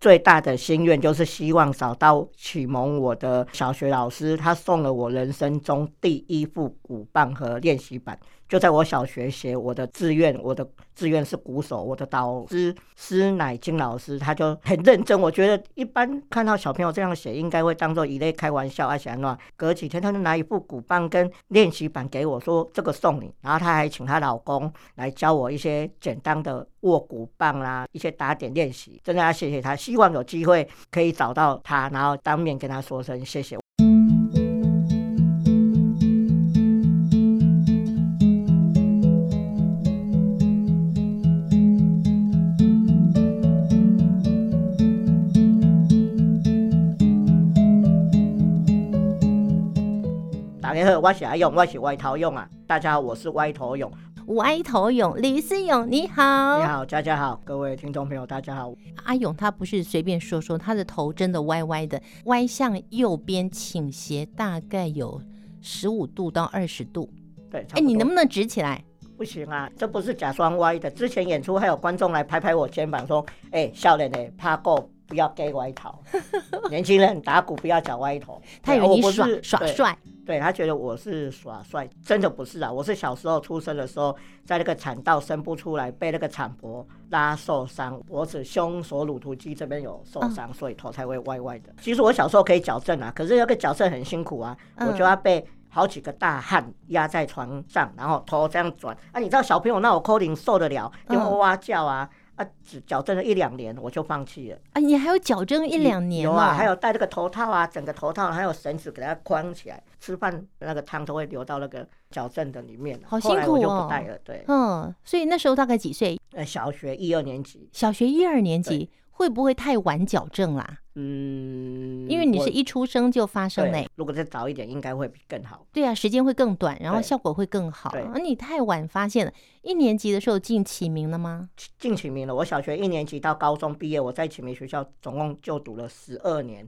最大的心愿就是希望找到启蒙我的小学老师，他送了我人生中第一副鼓棒和练习板。就在我小学写我的志愿，我的志愿是鼓手。我的导师施乃金老师，他就很认真。我觉得一般看到小朋友这样写，应该会当做一类开玩笑啊，想那隔几天他就拿一副鼓棒跟练习板给我说：“这个送你。”然后他还请她老公来教我一些简单的握鼓棒啦，一些打点练习。真的要谢谢他，希望有机会可以找到他，然后当面跟他说声谢谢。我是阿勇，我是歪头勇啊！大家好，我是歪头勇。歪头勇，李思勇，你好，你好，佳佳好，各位听众朋友，大家好。阿勇他不是随便说说，他的头真的歪歪的，歪向右边倾斜，大概有十五度到二十度。对，哎，你能不能直起来？不行啊，这不是假装歪的。之前演出还有观众来拍拍我肩膀说：“哎，少年的怕过，不要给歪头。年轻人打鼓不要讲歪头。”他以为你耍耍帅。对，他觉得我是耍帅，真的不是啊！我是小时候出生的时候，在那个产道生不出来，被那个产婆拉受伤，脖子、胸锁乳突肌这边有受伤，嗯、所以头才会歪歪的。其实我小时候可以矫正啊，可是那个矫正很辛苦啊，嗯、我就要被好几个大汉压在床上，然后头这样转啊！你知道小朋友那种可能受得了，就哇哇叫啊！啊，只矫正了一两年，我就放弃了。啊，你还有矫正一两年？有啊，还有戴这个头套啊，整个头套还有绳子给它框起来，吃饭那个汤都会流到那个矫正的里面。好辛苦哦。我就不戴了，对。嗯，所以那时候大概几岁？呃，小学一二年级。小学一二年级。会不会太晚矫正啦？嗯，因为你是一出生就发生嘞。如果再早一点，应该会更好。对啊，时间会更短，然后效果会更好。对，而你太晚发现了，一年级的时候进启明了吗？进启明了。我小学一年级到高中毕业，我在启明学校总共就读了十二年。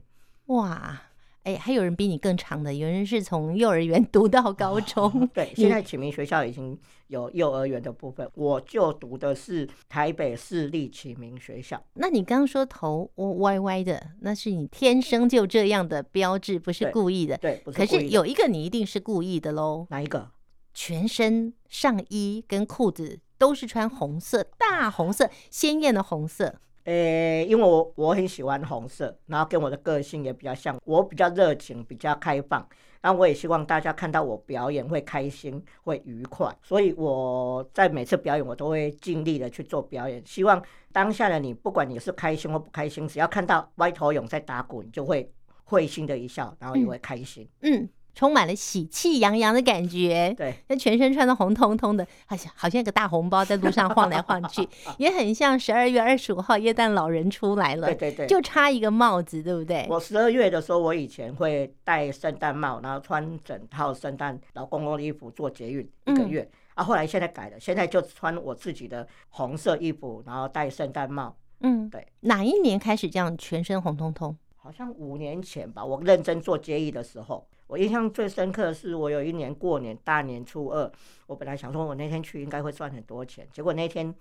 哇！哎，还有人比你更长的，有人是从幼儿园 读到高中。哦、对，现在启明学校已经有幼儿园的部分，我就读的是台北市立启明学校。那你刚刚说头歪歪的，那是你天生就这样的标志，不是故意的。对，对，不是。可是有一个你一定是故意的喽。哪一个？全身上衣跟裤子都是穿红色，大红色，鲜艳的红色。诶、欸，因为我我很喜欢红色，然后跟我的个性也比较像，我比较热情，比较开放，然后我也希望大家看到我表演会开心，会愉快，所以我在每次表演我都会尽力的去做表演，希望当下的你，不管你是开心或不开心，只要看到歪头勇在打鼓，你就会会心的一笑，然后也会开心。嗯。嗯充满了喜气洋洋的感觉，对，那全身穿的红彤彤的，好像好像一个大红包在路上晃来晃去，也很像十二月二十五号耶诞老人出来了，对对对，就差一个帽子，对不对？我十二月的时候，我以前会戴圣诞帽，然后穿整套圣诞老公公的衣服做捷运一个月，嗯、啊，后来现在改了，现在就穿我自己的红色衣服，然后戴圣诞帽，嗯，对。哪一年开始这样全身红彤彤？好像五年前吧，我认真做接艺的时候。我印象最深刻的是，我有一年过年大年初二，我本来想说，我那天去应该会赚很多钱，结果那天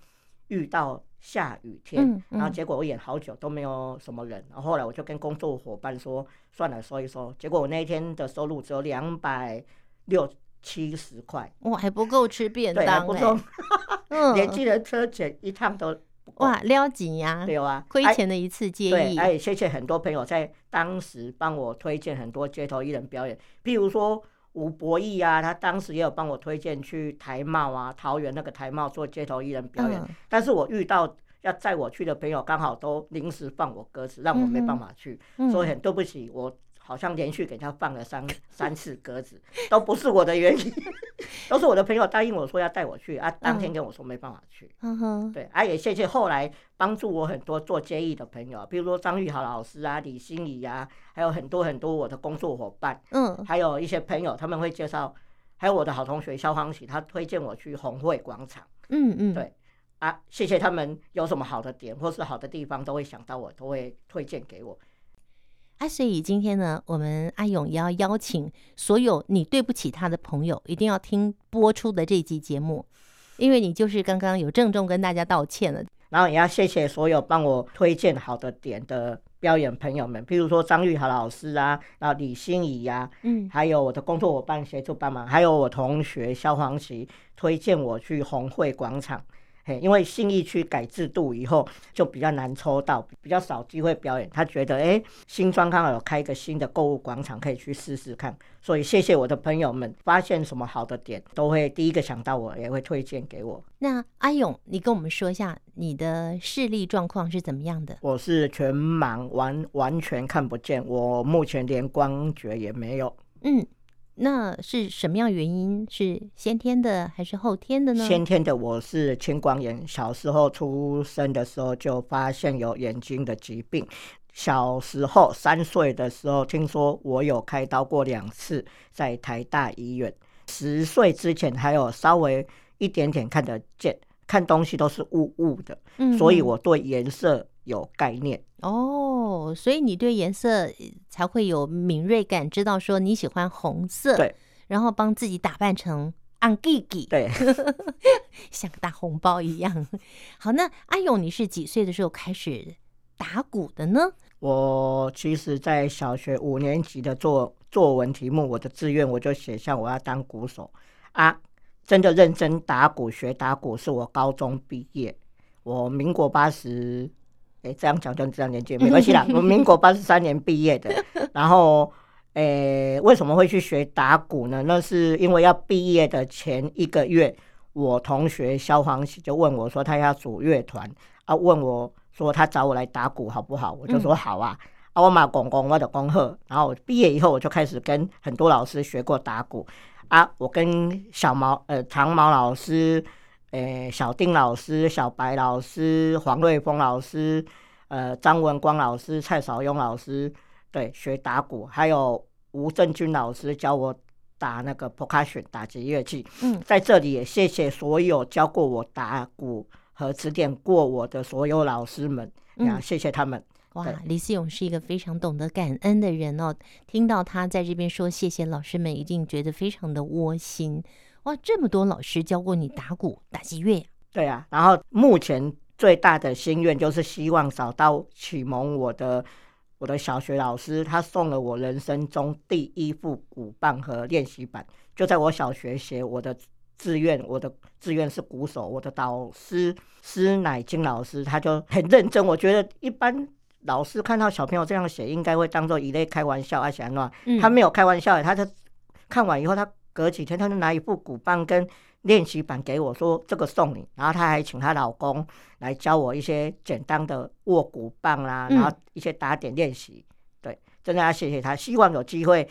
遇到下雨天，嗯嗯、然后结果我演好久都没有什么人，然后后来我就跟工作伙伴说，算了，收一收。结果我那一天的收入只有两百六七十块，哇，还不够吃便当，欸，不够，连计程车钱一趟都。哇，撩紧呀！对啊，亏钱的一次接艺。哎，谢谢很多朋友在当时帮我推荐很多街头艺人表演，譬如说吴博义啊，他当时也有帮我推荐去台茂啊，桃园那个台茂做街头艺人表演。嗯、但是我遇到要载我去的朋友，刚好都临时放我鸽子，让我没办法去，嗯、所以很对不起我。好像连续给他放了三 三次鸽子，都不是我的原因，都是我的朋友答应我说要带我去啊，当天跟我说没办法去。嗯哼，对，啊也谢谢后来帮助我很多做接艺的朋友，比如说张玉豪老师啊、李心怡啊，还有很多很多我的工作伙伴，嗯，还有一些朋友他们会介绍，还有我的好同学萧煌奇，他推荐我去红会广场，嗯嗯，对，啊谢谢他们有什么好的点或是好的地方都会想到我，都会推荐给我。啊，所以今天呢，我们阿勇也要邀请所有你对不起他的朋友，一定要听播出的这集节目，因为你就是刚刚有郑重跟大家道歉了。然后也要谢谢所有帮我推荐好的点的表演朋友们，譬如说张玉豪老师啊，然后李心怡呀，嗯，还有我的工作伙伴协助帮忙，还有我同学萧煌奇推荐我去红会广场。嘿，因为信义区改制度以后，就比较难抽到，比较少机会表演。他觉得，哎，新庄刚好有开一个新的购物广场，可以去试试看。所以谢谢我的朋友们，发现什么好的点，都会第一个想到我，也会推荐给我。那阿勇，你跟我们说一下你的视力状况是怎么样的？我是全盲，完完全看不见，我目前连光觉也没有。嗯。那是什么样原因？是先天的还是后天的呢？先天的，我是青光眼，小时候出生的时候就发现有眼睛的疾病。小时候三岁的时候，听说我有开刀过两次，在台大医院。十岁之前还有稍微一点点看得见，看东西都是雾雾的，嗯，所以我对颜色有概念。哦，所以你对颜色才会有敏锐感，知道说你喜欢红色，对，然后帮自己打扮成红吉吉，对，像个大红包一样。好，那阿勇，你是几岁的时候开始打鼓的呢？我其实，在小学五年级的作作文题目，我的志愿我就写下我要当鼓手啊。真的认真打鼓学打鼓，是我高中毕业，我民国八十。哎，这样讲就这样年纪没关系 啦。我民国八十三年毕业的，然后，诶，为什么会去学打鼓呢？那是因为要毕业的前一个月，我同学萧煌奇就问我说他要组乐团，啊，问我说他找我来打鼓好不好？我就说好啊。嗯、啊，我马公公我的恭贺。然后毕业以后，我就开始跟很多老师学过打鼓。啊，我跟小毛呃长毛老师。诶、欸，小丁老师、小白老师、黄瑞峰老师、呃，张文光老师、蔡少雍老师，对，学打鼓，还有吴正军老师教我打那个 percussion 打击乐器。嗯，在这里也谢谢所有教过我打鼓和指点过我的所有老师们，嗯，谢谢他们。哇，李思勇是一个非常懂得感恩的人哦。听到他在这边说谢谢老师们，一定觉得非常的窝心。哇，这么多老师教过你打鼓、打击乐呀？对啊，然后目前最大的心愿就是希望找到启蒙我的我的小学老师，他送了我人生中第一副鼓棒和练习板，就在我小学写我的志愿，我的志愿是鼓手。我的导师施乃金老师他就很认真，我觉得一般老师看到小朋友这样写，应该会当做一类开玩笑啊，想乱。他没有开玩笑，他就看完以后他。隔几天，他就拿一副鼓棒跟练习板给我，说：“这个送你。”然后他还请她老公来教我一些简单的握鼓棒啦，然后一些打点练习。对，真的要谢谢他。希望有机会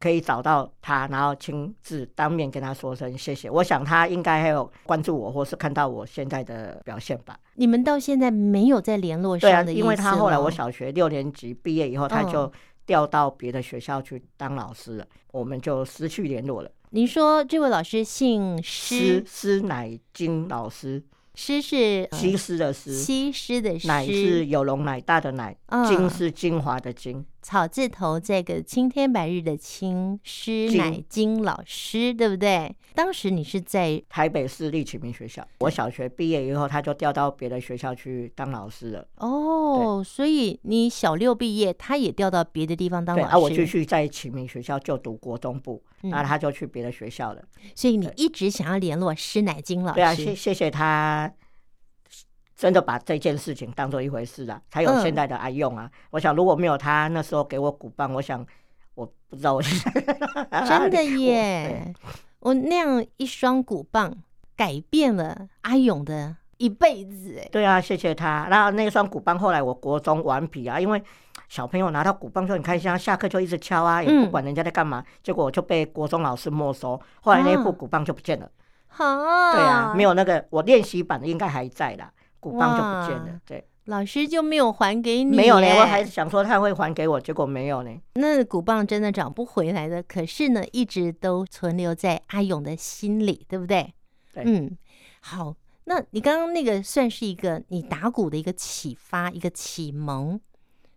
可以找到他，然后亲自当面跟他说声谢谢。我想他应该还有关注我，或是看到我现在的表现吧。你们到现在没有再联络？对啊，因为他后来我小学六年级毕业以后，他就。调到别的学校去当老师了，我们就失去联络了。您说这位老师姓施，施乃金老师。施是西施的施，西施的施，乃是有容乃大的乃，嗯、金是精华的金，草字头这个青天白日的青，施乃金老师，对不对？当时你是在台北市立启明学校，我小学毕业以后，他就调到别的学校去当老师了。哦，所以你小六毕业，他也调到别的地方当老师。啊，我继续在启明学校就读国中部，然后他就去别的学校了。所以你一直想要联络施乃金老师。对啊，谢谢谢他。真的把这件事情当做一回事啊，才有现在的阿勇啊！嗯、我想如果没有他那时候给我鼓棒，我想我不知道我现在 真的耶！我，我那样一双鼓棒改变了阿勇的一辈子哎。对啊，谢谢他。然后那双鼓棒后来我国中顽皮啊，因为小朋友拿到鼓棒就很开心啊，下课就一直敲啊，也不管人家在干嘛，嗯、结果我就被国中老师没收，后来那副鼓棒就不见了。好、啊，对啊，没有那个我练习版的应该还在啦。鼓棒就不见了，对，老师就没有还给你？没有呢，我还想说他会还给我，结果没有呢。那鼓棒真的找不回来的，可是呢，一直都存留在阿勇的心里，对不对？对，嗯，好，那你刚刚那个算是一个你打鼓的一个启发，一个启蒙，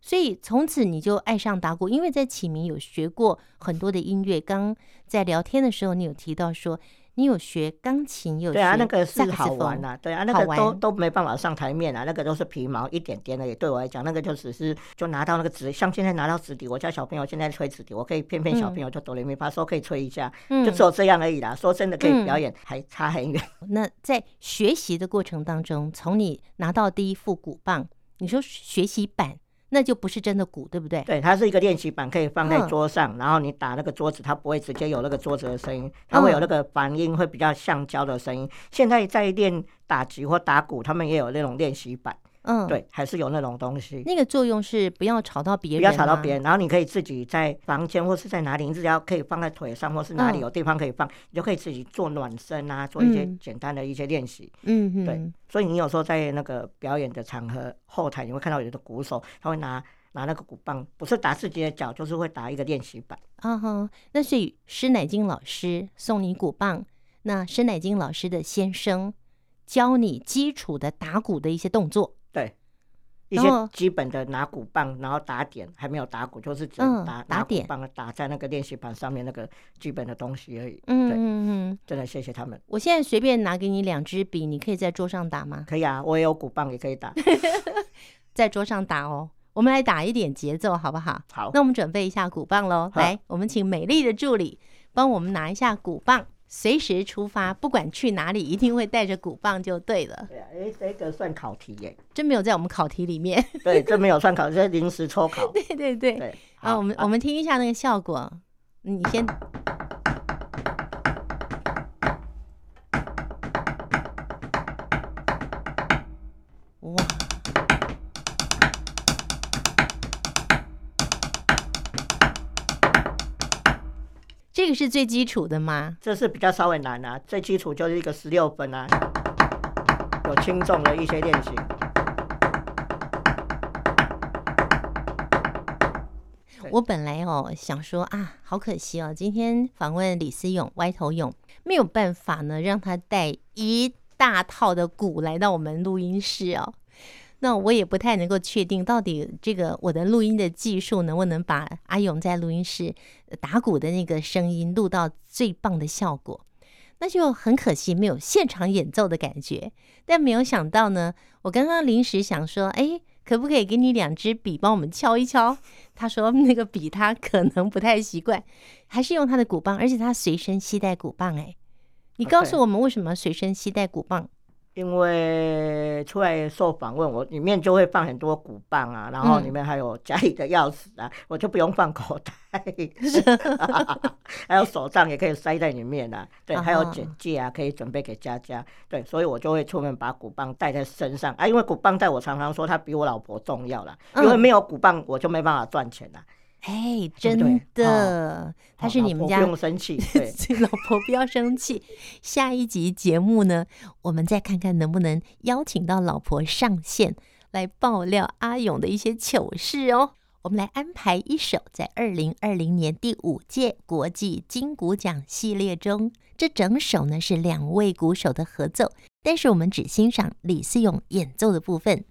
所以从此你就爱上打鼓，因为在启明有学过很多的音乐。刚在聊天的时候，你有提到说你有学钢琴，有学对啊，那个是好玩啊，对啊，那个都都没办法上台面啊，那个都是皮毛一点点的，也对我来讲，那个就只是就拿到那个纸，像现在拿到纸笛，我家小朋友现在吹纸笛，我可以骗骗小朋友就哆来咪发，嗦可以吹一下，嗯、就只有这样而已啦。说真的，可以表演、嗯、还差很远。那在学习的过程当中，从你拿到第一副鼓棒，你说学习板。那就不是真的鼓，对不对？对，它是一个练习板，可以放在桌上，嗯、然后你打那个桌子，它不会直接有那个桌子的声音，它会有那个反音，会比较橡胶的声音。嗯、现在在练打击或打鼓，他们也有那种练习板。嗯，对，还是有那种东西。那个作用是不要吵到别人，不要吵到别人。然后你可以自己在房间或是在哪里，你只要可以放在腿上，或是哪里有地方可以放，嗯、你就可以自己做暖身啊，做一些简单的一些练习。嗯嗯，对。所以你有时候在那个表演的场合后台，你会看到有的鼓手他会拿拿那个鼓棒，不是打自己的脚，就是会打一个练习板。啊哈，那所以施乃菁老师送你鼓棒，那施乃菁老师的先生教你基础的打鼓的一些动作。对，一些基本的拿鼓棒，然后打点，还没有打鼓，就是只打打点棒，打在那个练习板上面那个基本的东西而已。嗯嗯嗯，真的谢谢他们。我现在随便拿给你两支笔，你可以在桌上打吗？可以啊，我也有鼓棒，也可以打，在桌上打哦。我们来打一点节奏，好不好？好，那我们准备一下鼓棒喽。来，我们请美丽的助理帮我们拿一下鼓棒。随时出发，不管去哪里，一定会带着鼓棒就对了。对啊，哎，这个算考题耶，真没有在我们考题里面。对，这没有算考，这是临时抽考。对 对对。对好，我们我们听一下那个效果。你先。个是最基础的吗？这是比较稍微难啊，最基础就是一个十六分啊，有轻重的一些练习。我本来哦想说啊，好可惜哦，今天访问李思勇歪头勇没有办法呢，让他带一大套的鼓来到我们录音室哦。那我也不太能够确定，到底这个我的录音的技术能不能把阿勇在录音室打鼓的那个声音录到最棒的效果？那就很可惜，没有现场演奏的感觉。但没有想到呢，我刚刚临时想说，哎，可不可以给你两支笔帮我们敲一敲？他说那个笔他可能不太习惯，还是用他的鼓棒，而且他随身携带鼓棒。哎，你告诉我们为什么随身携带鼓棒？因为出来受访问，我里面就会放很多鼓棒啊，然后里面还有家里的钥匙啊，嗯、我就不用放口袋，还有手杖也可以塞在里面啊。对，还有简介啊，可以准备给佳佳。对，所以我就会出门把鼓棒带在身上啊，因为鼓棒在我常常说它比我老婆重要啦，因为没有鼓棒我就没办法赚钱啦。哎，真的，他是你们家。不用生气，对，老婆不要生气。下一集节目呢，我们再看看能不能邀请到老婆上线来爆料阿勇的一些糗事哦。我们来安排一首在二零二零年第五届国际金鼓奖系列中，这整首呢是两位鼓手的合奏，但是我们只欣赏李思勇演奏的部分。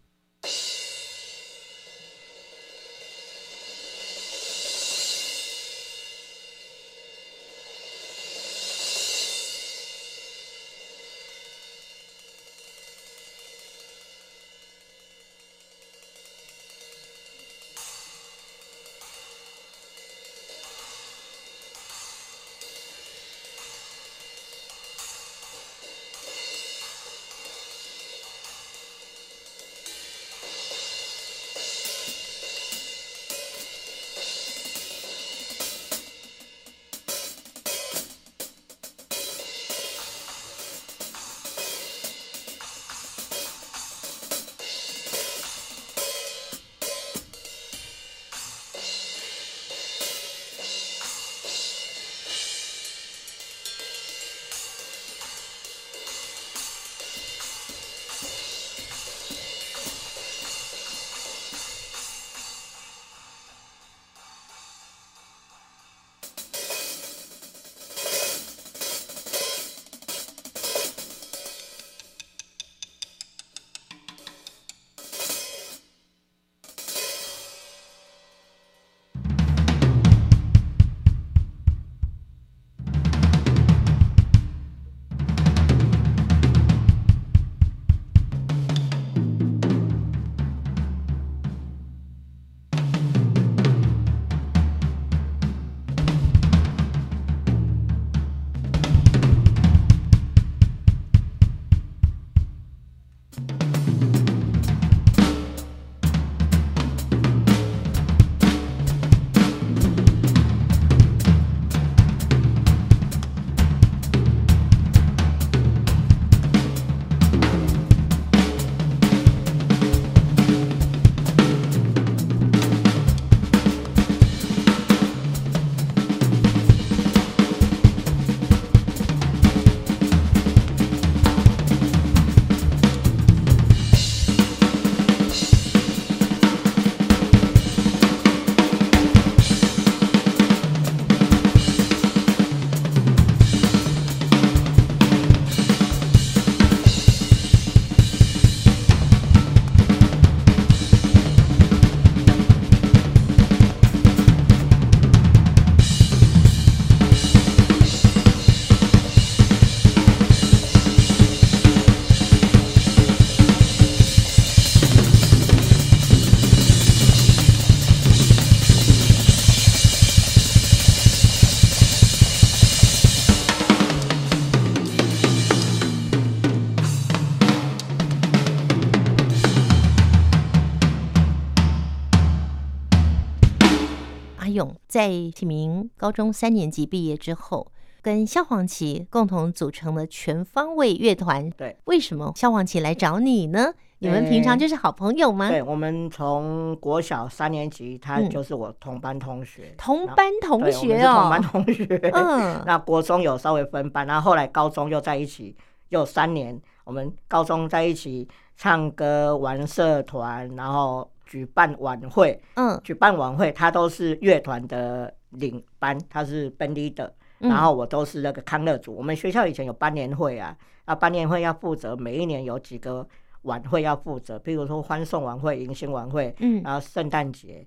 在启明高中三年级毕业之后，跟萧煌奇共同组成了全方位乐团。对，为什么萧煌奇来找你呢？你们平常就是好朋友吗？对，我们从国小三年级，他就是我同班同学。同班同学哦，同班同学。嗯，那国中有稍微分班，然后后来高中又在一起，又三年。我们高中在一起唱歌、玩社团，然后举办晚会。嗯，举办晚会，他都是乐团的领班，他是 band leader，然后我都是那个康乐组。我们学校以前有班年会啊，啊，班年会要负责每一年有几个。晚会要负责，比如说欢送晚会、迎新晚会，嗯，然后圣诞节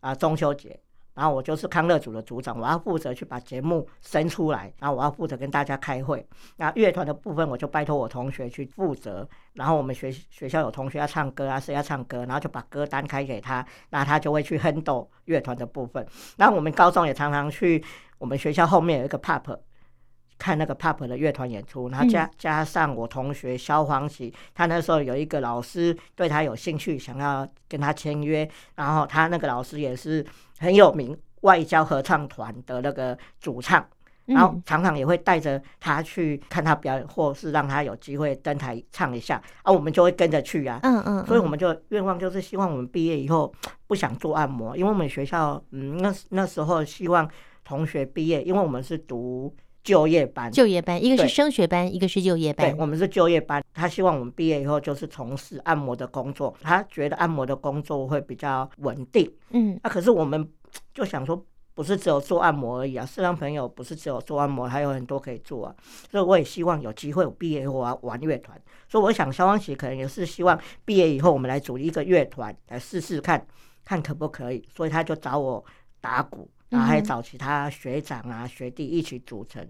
啊、中秋节，然后我就是康乐组的组长，我要负责去把节目生出来，然后我要负责跟大家开会。那乐团的部分，我就拜托我同学去负责。然后我们学学校有同学要唱歌啊，谁要唱歌，然后就把歌单开给他，那他就会去 handle 乐团的部分。然后我们高中也常常去我们学校后面有一个 pub。看那个 pop 的乐团演出，然后加加上我同学萧煌奇，他那时候有一个老师对他有兴趣，想要跟他签约，然后他那个老师也是很有名外交合唱团的那个主唱，然后常常也会带着他去看他表演，或是让他有机会登台唱一下，啊，我们就会跟着去啊，嗯嗯，所以我们就愿望就是希望我们毕业以后不想做按摩，因为我们学校嗯那那时候希望同学毕业，因为我们是读。就业班，就业班，一个是升学班，一个是就业班。对，我们是就业班。他希望我们毕业以后就是从事按摩的工作，他觉得按摩的工作会比较稳定。嗯，那、啊、可是我们就想说，不是只有做按摩而已啊，视障朋友不是只有做按摩，还有很多可以做啊。所以我也希望有机会，我毕业以后我要玩乐团。所以我想，肖邦奇可能也是希望毕业以后我们来组一个乐团来试试看，看可不可以。所以他就找我打鼓。然后还找其他学长啊、学弟一起组成，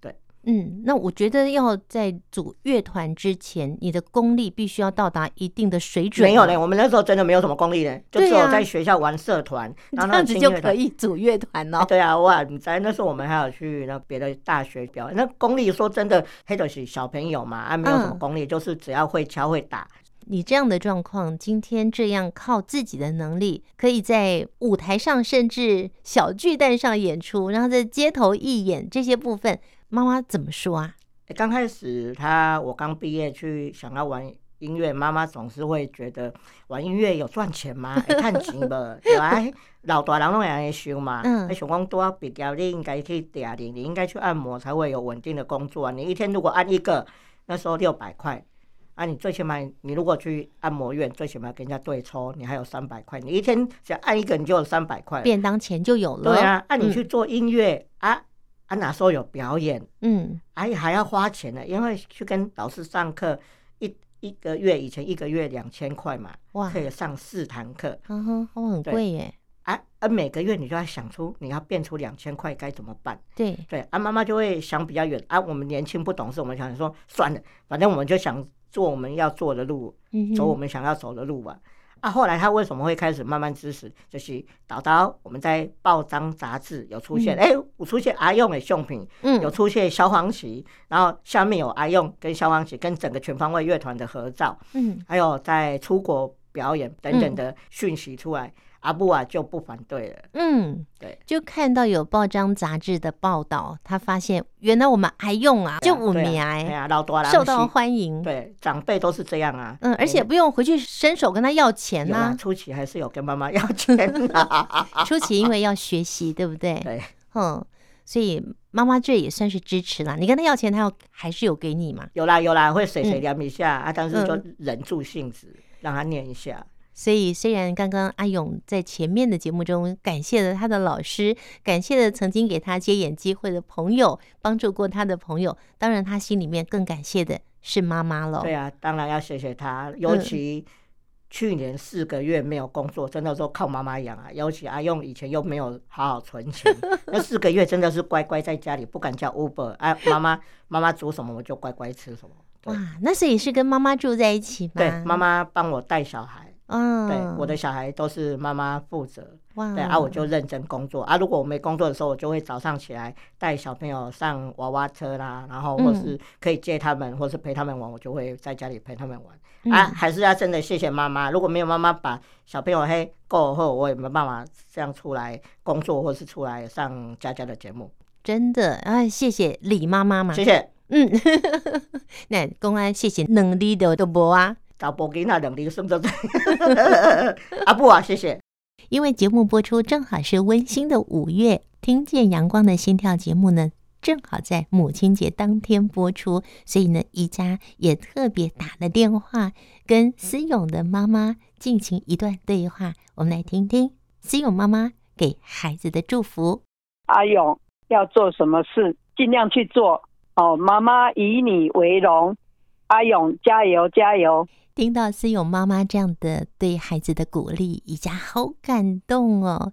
对，嗯，那我觉得要在组乐团之前，你的功力必须要到达一定的水准。没有嘞，我们那时候真的没有什么功力嘞，就只有在学校玩社团，然后这样子就可以组乐团哦。对啊，哇，你在那时候我们还有去那别的大学表演，那功力说真的，黑的是小朋友嘛，啊，没有什么功力，就是只要会敲会打。你这样的状况，今天这样靠自己的能力，可以在舞台上，甚至小巨蛋上演出，然后在街头义演这些部分，妈妈怎么说啊？刚开始他我刚毕业去想要玩音乐，妈妈总是会觉得玩音乐有赚钱吗？看钱吧，对吧？老大人拢会安尼想嘛。嗯。想讲多比较，你应该去嗲你，你应该去按摩才会有稳定的工作啊。你一天如果按一个，那时候六百块。啊，你最起码你如果去按摩院，最起码跟人家对抽，你还有三百块。你一天只要按一个，你就有三百块，便当钱就有了。对啊，按、啊、你去做音乐、嗯、啊啊，哪时候有表演？嗯，哎、啊，还要花钱呢，因为去跟老师上课，一一个月以前一个月两千块嘛，哇，可以上四堂课，嗯哼，哦，很贵耶。啊啊，每个月你就要想出你要变出两千块该怎么办？对对，啊，妈妈就会想比较远啊。我们年轻不懂事，我们想说算了，反正我们就想。做我们要做的路，走我们想要走的路吧。啊，后来他为什么会开始慢慢支持？就是导导我们在报章杂志有出现，哎，我出现阿用的相片，有出现萧煌奇，然后下面有阿用跟萧煌奇跟整个全方位乐团的合照，嗯，还有在出国表演等等的讯息出来。阿布啊就不反对了，嗯，对，就看到有报章杂志的报道，他发现原来我们还用啊，就五年哎，老多受到欢迎，对，长辈都是这样啊，嗯，而且不用回去伸手跟他要钱呐，初期还是有跟妈妈要钱，初期因为要学习，对不对？对，嗯，所以妈妈这也算是支持啦。你跟他要钱，他要还是有给你嘛？有啦有啦，会碎碎念一下啊，但是就忍住性子让他念一下。所以，虽然刚刚阿勇在前面的节目中感谢了他的老师，感谢了曾经给他接演机会的朋友，帮助过他的朋友，当然他心里面更感谢的是妈妈了。对啊，当然要谢谢他。尤其去年四个月没有工作，真的说靠妈妈养啊。尤其阿勇以前又没有好好存钱，那四个月真的是乖乖在家里，不敢叫 Uber。哎，妈妈妈妈煮什么我就乖乖吃什么。哇，那所以是跟妈妈住在一起吗？对，妈妈帮我带小孩。嗯，对，我的小孩都是妈妈负责。哇，对啊，我就认真工作啊。如果我没工作的时候，我就会早上起来带小朋友上娃娃车啦，然后或是可以接他们，嗯、或是陪他们玩，我就会在家里陪他们玩。嗯、啊，还是要真的谢谢妈妈。如果没有妈妈把小朋友嘿过后，我也没办法这样出来工作，或是出来上佳佳的节目。真的啊，谢谢李妈妈嘛，谢谢。嗯，那公安谢谢能力的都无啊，找波给那能力是不是？啊不啊，谢谢。因为节目播出正好是温馨的五月，听见阳光的心跳节目呢，正好在母亲节当天播出，所以呢，宜家也特别打了电话跟思勇的妈妈进行一段对话，我们来听听思勇妈妈给孩子的祝福。阿勇要做什么事，尽量去做哦，妈妈以你为荣，阿勇加油加油。听到思勇妈妈这样的对孩子的鼓励，宜家好感动哦。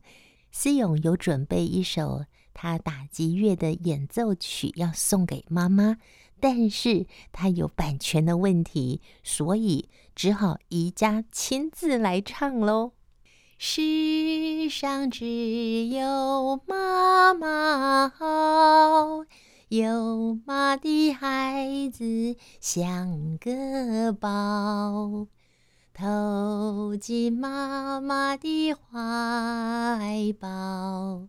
思勇有准备一首他打击乐的演奏曲要送给妈妈，但是他有版权的问题，所以只好宜家亲自来唱喽。世上只有妈妈好。有妈的孩子像个宝，投进妈妈的怀抱，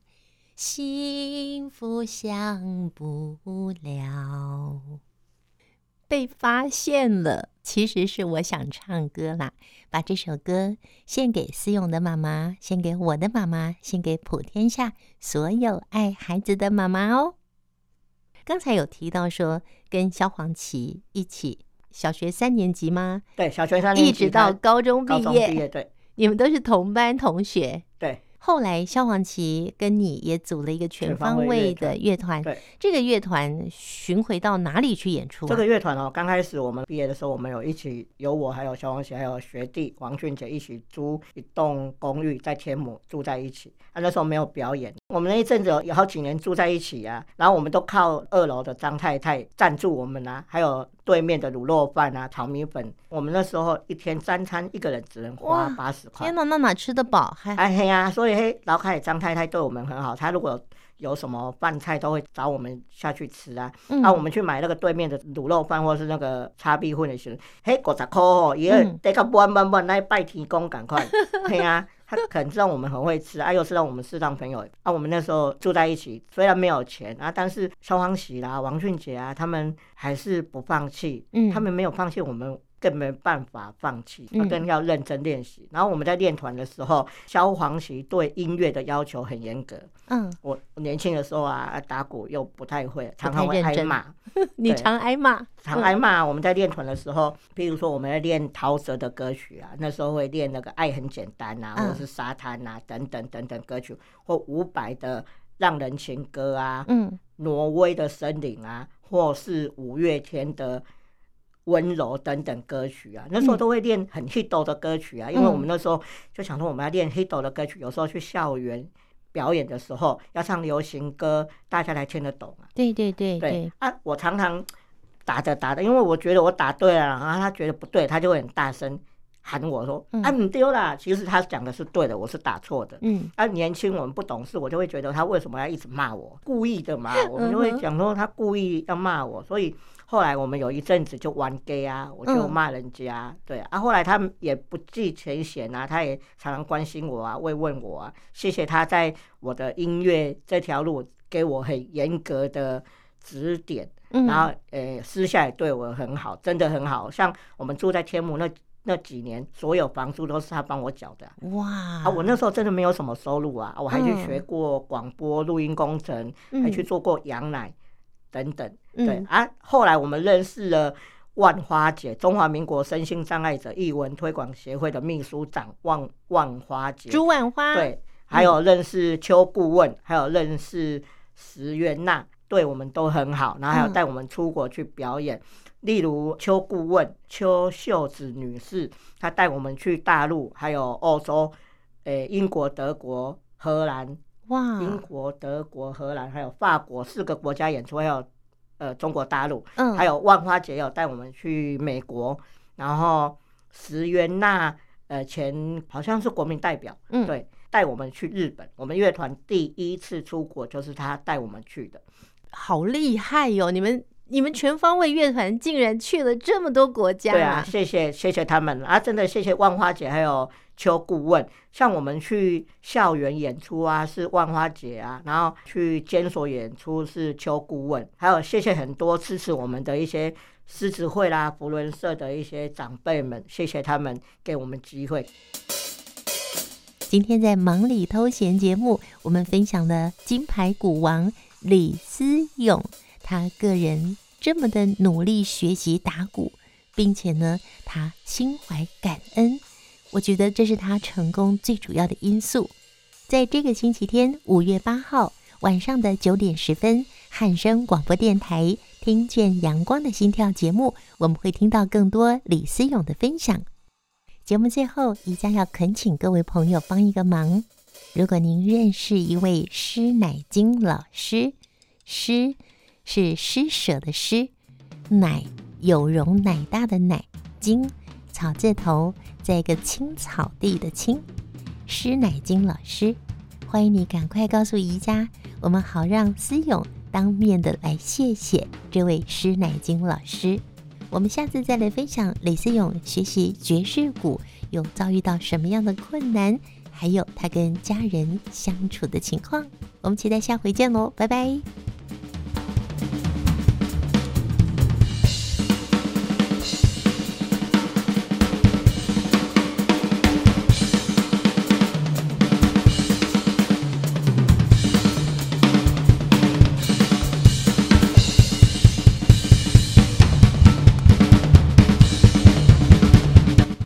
幸福享不了。被发现了，其实是我想唱歌啦，把这首歌献给思勇的妈妈，献给我的妈妈，献给普天下所有爱孩子的妈妈哦。刚才有提到说，跟萧煌奇一起小学三年级吗？对，小学三年级，一直到高中毕业，毕业，对，你们都是同班同学。对。后来，萧煌奇跟你也组了一个全方位的乐团。对，这个乐团巡回到哪里去演出啊？这个乐团哦，刚开始我们毕业的时候，我们有一起有我，还有萧煌奇，还有学弟王俊杰一起租一栋公寓在天母住在一起。啊，那时候没有表演，我们那一阵子有好几年住在一起啊。然后我们都靠二楼的张太太赞助我们啊，还有对面的卤肉饭啊、炒米粉。我们那时候一天三餐一个人只能花八十块。天哪，那哪吃得饱？还哎嘿呀，所以嘿，老凯张太太对我们很好，她如果有什么饭菜都会找我们下去吃啊。那、嗯啊、我们去买那个对面的卤肉饭或是那个叉米粉的时候，嘿，五十块哦，也得个半半半来拜天公赶快。嘿呀，他可能知道我们很会吃啊，又知道我们是当朋友啊。我们那时候住在一起，虽然没有钱啊，但是萧煌奇啦、王俊杰啊，他们还是不放弃。嗯，他们没有放弃我们。更没办法放弃，更要认真练习。嗯、然后我们在练团的时候，萧煌奇对音乐的要求很严格。嗯，我年轻的时候啊，打鼓又不太会，常常会挨骂。你常挨骂？常挨骂。我们在练团的时候，譬如说我们在练陶喆的歌曲啊，那时候会练那个《爱很简单》啊，或者是《沙滩》啊，等等等等歌曲，或伍佰的《浪人情歌》啊，嗯，挪威的森林啊，或是五月天的。温柔等等歌曲啊，那时候都会练很 hit 的歌曲啊，嗯、因为我们那时候就想说我们要练 hit 的歌曲，有时候去校园表演的时候要唱流行歌，大家才听得懂啊。对对对对，对啊，我常常打着打着，因为我觉得我打对了，然后他觉得不对，他就会很大声喊我说：“嗯、啊，你丢啦。”其实他讲的是对的，我是打错的。嗯，啊，年轻我们不懂事，我就会觉得他为什么要一直骂我，故意的嘛，我们就会讲说他故意要骂我，所以。后来我们有一阵子就玩 gay 啊，我就骂人家，嗯、对啊。后来他们也不计前嫌啊，他也常常关心我啊，慰问我啊。谢谢他在我的音乐这条路给我很严格的指点，嗯、然后呃，私下也对我很好，真的很好。像我们住在天母那那几年，所有房租都是他帮我缴的。哇！啊，我那时候真的没有什么收入啊，我还去学过广播录音工程，嗯、还去做过羊奶。等等，对啊，后来我们认识了万花姐，中华民国身心障碍者艺文推广协会的秘书长万万花姐，朱万花，对，还有认识邱顾问，还有认识石原娜，对我们都很好，然后还有带我们出国去表演，例如邱顾问邱秀子女士，她带我们去大陆，还有欧洲，诶，英国、德国、荷兰。哇！英国、德国、荷兰还有法国四个国家演出，还有呃中国大陆，嗯，还有万花姐有带我们去美国，然后石原娜呃前好像是国民代表，嗯，对，带我们去日本，我们乐团第一次出国就是他带我们去的，好厉害哟、哦！你们你们全方位乐团竟然去了这么多国家，对啊，谢谢谢谢他们啊，真的谢谢万花姐还有。邱顾问，像我们去校园演出啊，是万花姐啊；然后去监所演出是邱顾问，还有谢谢很多支持我们的一些狮子会啦、福伦社的一些长辈们，谢谢他们给我们机会。今天在忙里偷闲节目，我们分享了金牌鼓王李思咏，他个人这么的努力学习打鼓，并且呢，他心怀感恩。我觉得这是他成功最主要的因素。在这个星期天，五月八号晚上的九点十分，汉声广播电台《听见阳光的心跳》节目，我们会听到更多李思勇的分享。节目最后，宜家要恳请各位朋友帮一个忙：如果您认识一位施乃金老师，施是施舍的施，奶有容乃大的乃，菁草字头。在一个青草地的青，施乃菁老师，欢迎你赶快告诉宜家，我们好让思勇当面的来谢谢这位施乃菁老师。我们下次再来分享李思勇学习爵士鼓有遭遇到什么样的困难，还有他跟家人相处的情况。我们期待下回见喽，拜拜。